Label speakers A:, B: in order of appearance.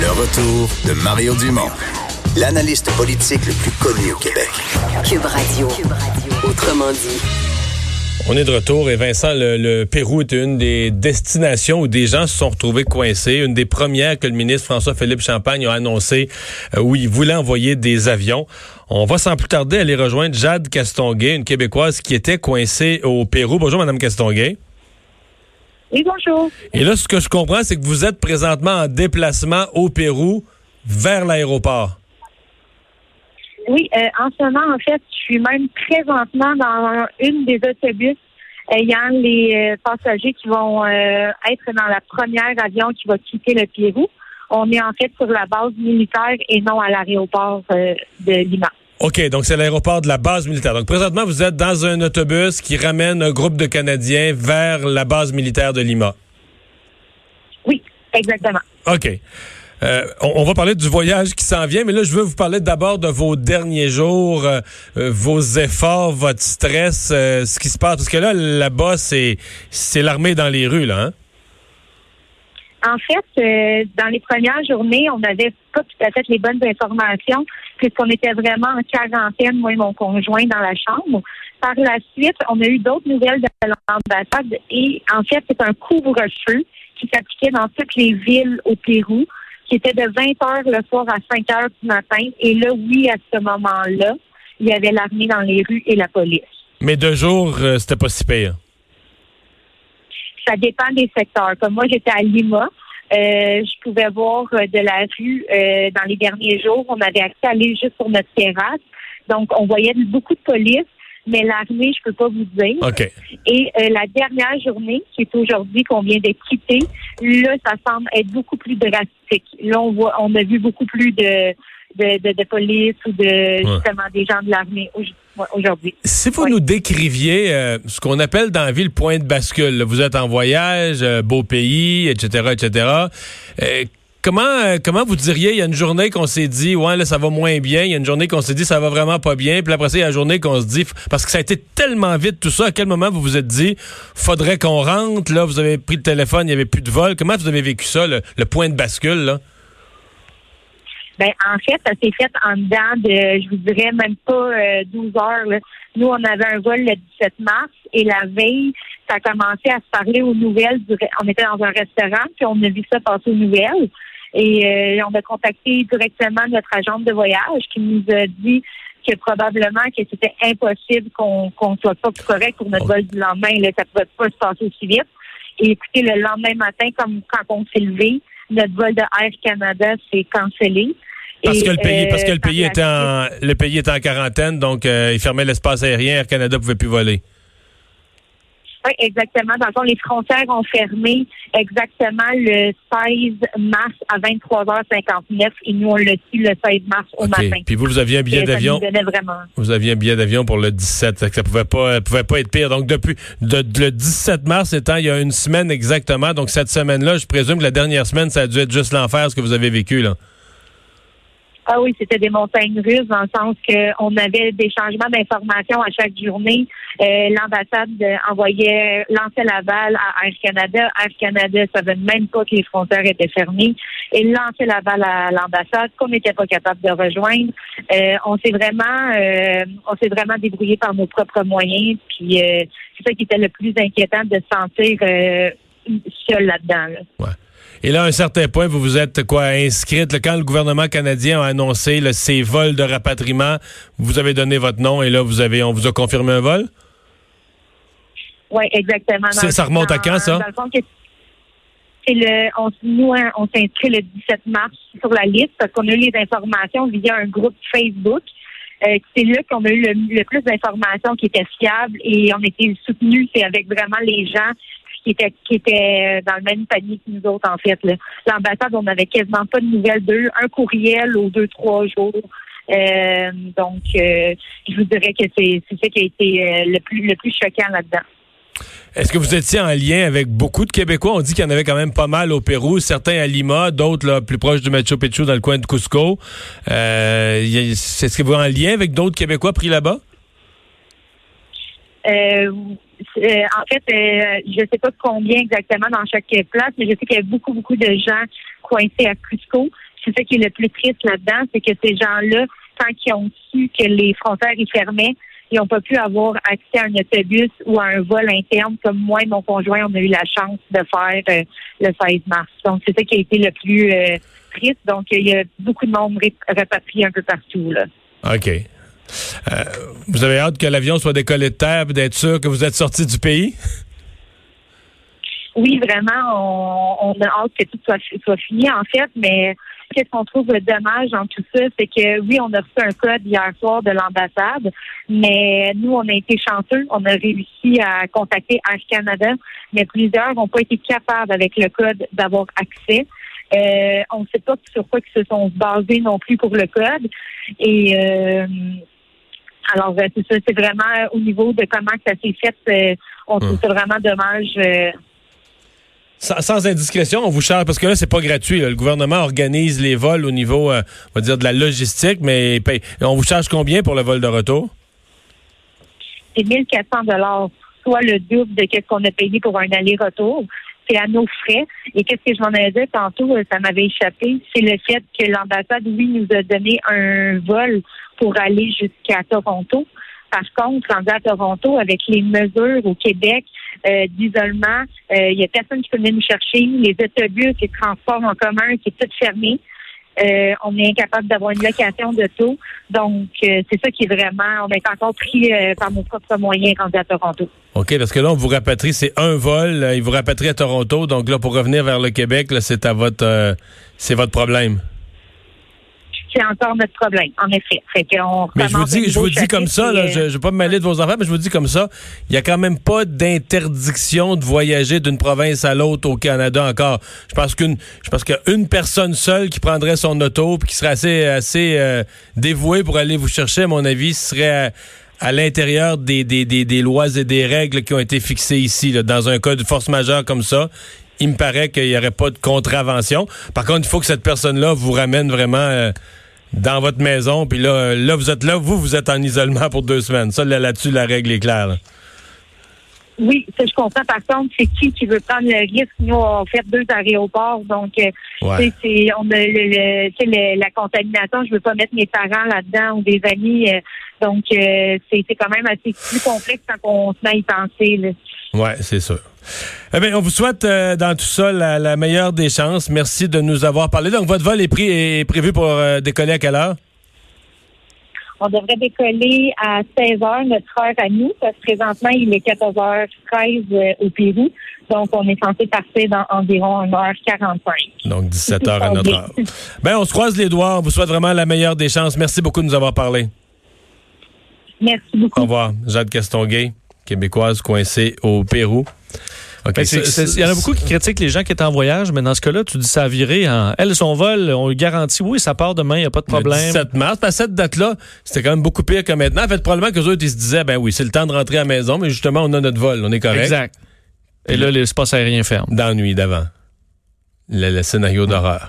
A: Le retour de Mario Dumont, l'analyste politique le plus connu au Québec.
B: Cube Radio. Autrement dit.
C: On est de retour et Vincent, le, Pérou est une des destinations où des gens se sont retrouvés coincés. Une des premières que le ministre François-Philippe Champagne a annoncé euh, où il voulait envoyer des avions. On va sans plus tarder aller rejoindre Jade Castonguay, une Québécoise qui était coincée au Pérou. Bonjour, Madame Castonguay.
D: Oui, bonjour.
C: Et là, ce que je comprends, c'est que vous êtes présentement en déplacement au Pérou vers l'aéroport.
D: Oui, euh, en ce moment, en fait, je suis même présentement dans une des autobus ayant les euh, passagers qui vont euh, être dans la première avion qui va quitter le Pérou. On est en fait sur la base militaire et non à l'aéroport de Lima.
C: OK, donc c'est l'aéroport de la base militaire. Donc présentement, vous êtes dans un autobus qui ramène un groupe de Canadiens vers la base militaire de Lima.
D: Oui, exactement.
C: OK. Euh, on, va parler du voyage qui s'en vient, mais là, je veux vous parler d'abord de vos derniers jours, euh, euh, vos efforts, votre stress, ce qui se passe. Parce que là, là-bas, c'est, c'est l'armée dans les rues, là. Hein?
D: En fait, dans les premières journées, on n'avait pas tout à fait les bonnes informations, puisqu'on était vraiment en quarantaine, moi et mon conjoint, dans la chambre. Par la suite, on a eu d'autres nouvelles de l'ambassade et en fait, c'est un couvre-feu qui s'appliquait dans toutes les villes au Pérou qui était de 20 heures le soir à 5 heures du matin. Et là, oui, à ce moment-là, il y avait l'armée dans les rues et la police.
C: Mais de jour, euh, c'était pas si pire.
D: Ça dépend des secteurs. Comme moi, j'étais à Lima. Euh, je pouvais voir euh, de la rue dans les derniers jours. On avait accès à aller juste sur notre terrasse. Donc, on voyait beaucoup de police mais l'armée, je peux pas vous dire. Et euh, la dernière journée, qui est aujourd'hui qu'on vient de quitter, là, ça semble être beaucoup plus drastique. Là, on voit, on a vu beaucoup plus de de, de, police ou de justement des gens de l'armée aujourd'hui.
C: Si vous nous décriviez euh, ce qu'on appelle dans la ville point de bascule, vous êtes en voyage, euh, beau pays, etc., etc. Comment, euh, comment vous diriez, il y a une journée qu'on s'est dit, ouais, là, ça va moins bien. Il y a une journée qu'on s'est dit, ça va vraiment pas bien. Puis après ça, il y a une journée qu'on se dit, parce que ça a été tellement vite tout ça, à quel moment vous vous êtes dit, faudrait qu'on rentre, là, vous avez pris le téléphone, il n'y avait plus de vol. Comment vous avez vécu ça, le, point de bascule, là?
D: Ben, en fait, ça s'est fait en dedans de, je vous dirais, même pas 12 euh, heures. Nous, on avait un vol le 17 mars et la veille, ça a commencé à se parler aux nouvelles. On était dans un restaurant, puis on a vu ça passer aux nouvelles. Et euh, on a contacté directement notre agente de voyage qui nous a dit que probablement que c'était impossible qu'on qu'on soit pas correct pour notre vol du lendemain. Là, ça pouvait pas se passer aussi vite. Et écoutez, le lendemain matin, comme quand on s'est levé, notre vol de Air Canada s'est cancellé.
C: Parce que le pays, parce que le euh, pays était en, le pays était en quarantaine, donc euh, il fermait l'espace aérien, Air Canada pouvait plus voler.
D: Oui, exactement. Dans le fond, les frontières ont fermé exactement le 16 mars à 23h59 et nous, on l'a su le 16 mars au matin.
C: Puis vous, vous aviez un billet d'avion? Vous aviez un billet d'avion pour le 17. Ça pouvait pas, pouvait pas être pire. Donc, depuis le 17 mars étant il y a une semaine exactement. Donc, cette semaine-là, je présume que la dernière semaine, ça a dû être juste l'enfer, ce que vous avez vécu, là.
D: Ah oui, c'était des montagnes russes dans le sens qu'on avait des changements d'informations à chaque journée. Euh, L'ambassade envoyait lançait Laval à Air Canada. Air Canada savait même pas que les frontières étaient fermées et lançait Laval à l'ambassade qu'on n'était pas capable de rejoindre. Euh, on s'est vraiment euh, on s'est vraiment débrouillé par nos propres moyens. Puis euh, c'est ça qui était le plus inquiétant de se sentir seul là-dedans.
C: Ouais. Et là, à un certain point, vous vous êtes quoi inscrite. quand le gouvernement canadien a annoncé le ces vols de rapatriement, vous avez donné votre nom et là, vous avez, on vous a confirmé un vol?
D: Oui, exactement.
C: ça remonte à quand, ça?
D: le, on, nous, hein, on s'inscrit le 17 mars sur la liste parce qu'on a eu les informations via un groupe Facebook. Euh, c'est là qu'on a eu le, plus d'informations qui étaient fiables et on était soutenus. C'est avec vraiment les gens qui étaient, qui étaient dans le même panier que nous autres, en fait. L'ambassade, on n'avait quasiment pas de nouvelles d'eux. Un courriel aux deux, trois jours. Euh, donc, euh, je vous dirais que c'est ça qui a été euh, le plus le plus choquant là-dedans.
C: Est-ce que vous étiez en lien avec beaucoup de Québécois? On dit qu'il y en avait quand même pas mal au Pérou, certains à Lima, d'autres plus proches du Machu Picchu dans le coin de Cusco. Est-ce que vous êtes en lien avec d'autres Québécois pris là-bas?
D: Euh, en fait, euh, je ne sais pas combien exactement dans chaque place, mais je sais qu'il y a beaucoup, beaucoup de gens coincés à Cusco. c'est ça qui est le plus triste là-dedans, c'est que ces gens-là, tant qu'ils ont su que les frontières y fermaient, ils n'ont pas pu avoir accès à un autobus ou à un vol interne comme moi et mon conjoint, on a eu la chance de faire euh, le 16 mars. Donc, c'est ça qui a été le plus euh, triste. Donc, il y a beaucoup de monde repatrié un peu partout. Là.
C: OK. Euh, vous avez hâte que l'avion soit décollé de terre d'être sûr que vous êtes sorti du pays?
D: Oui, vraiment, on, a hâte que tout soit, fini, en fait, mais Qu'est-ce qu'on trouve dommage dans tout ça, c'est que oui, on a reçu un code hier soir de l'ambassade, mais nous, on a été chanceux. On a réussi à contacter Air Canada, mais plusieurs n'ont pas été capables avec le code d'avoir accès. Euh, on ne sait pas sur quoi ils se sont basés non plus pour le code. Et euh, alors, ben, c'est ça, c'est vraiment au niveau de comment ça s'est fait, euh, on trouve ça vraiment dommage.
C: Sans, indiscrétion, on vous charge parce que là c'est pas gratuit. Le gouvernement organise les vols au niveau, euh, on va dire de la logistique, mais on vous charge combien pour le vol de retour?
D: C'est 1400 dollars, soit le double de ce qu'on a payé pour un aller-retour. C'est à nos frais. Et qu'est-ce que je m'en ai dit tantôt, euh, ça m'avait échappé, c'est le fait que l'ambassade, oui, nous a donné un vol pour aller jusqu'à Toronto. Par contre, rendu à Toronto, avec les mesures au Québec euh, d'isolement, euh, il n'y a personne qui peut venir nous chercher. Les autobus, les transports en commun, c'est tout fermé. Euh, on est incapable d'avoir une location de tout. Donc, c'est ça qui est vraiment, on est encore pris par nos propres moyens rendus à Toronto.
C: OK, parce que là, on vous rapatrie, c'est un vol, il vous rapatrie à Toronto. Donc là, pour revenir vers le Québec, c'est à votre c'est votre problème
D: c'est encore notre problème, en effet.
C: mais je vous dis, je vous dis comme ça, je ne vais pas me mêler de vos enfants, mais je vous dis comme ça, il n'y a quand même pas d'interdiction de voyager d'une province à l'autre au Canada encore. Je pense qu'une je pense qu'une personne seule qui prendrait son auto et qui serait assez assez euh, dévouée pour aller vous chercher, à mon avis, serait à, l'intérieur des, des, des, lois et des règles qui ont été fixées ici, dans un cas de force majeure comme ça il me paraît qu'il n'y aurait pas de contravention. Par contre, il faut que cette personne-là vous ramène vraiment euh, dans votre maison. Puis là, là, vous êtes là, vous, vous êtes en isolement pour deux semaines. Ça, là-dessus, la règle est claire.
D: Oui, ça je comprends. Par contre, c'est qui qui veut prendre le risque? Nous, on fait deux aéroports, donc euh, c'est on a le, la contamination. Je veux pas mettre mes parents là-dedans ou des amis. Euh, donc euh, c'est quand même assez plus complexe quand on se met à y penser.
C: Oui, c'est sûr. Eh bien, on vous souhaite dans tout ça la, meilleure des chances. Merci de nous avoir parlé. Donc, votre vol est, pris, est prévu pour décoller à quelle heure?
D: On devrait décoller à 16 h notre heure à nous, parce que présentement, il est 14h13 euh, au Pérou. Donc, on est censé passer dans environ 1h45.
C: Donc, 17 h à notre heure. Ben, on se croise les doigts. On vous souhaite vraiment la meilleure des chances. Merci beaucoup de nous avoir parlé.
D: Merci beaucoup.
C: Au revoir. Jade Castonguay, québécoise coincée au Pérou.
E: Ben, il y en a beaucoup qui critiquent les gens qui étaient en voyage, mais dans ce cas-là, tu dis ça a viré. En... Elle, son vol, on garantit, oui, ça part demain, il n'y a pas de problème.
C: Le 17 mars, à cette date-là, c'était quand même beaucoup pire que maintenant. En fait, probablement que autres, ils se disaient, ben oui, c'est le temps de rentrer à la maison, mais justement, on a notre vol, on est correct.
E: Exact. Et là, l'espace aérien ferme.
C: Dans la nuit d'avant. Le, le scénario d'horreur.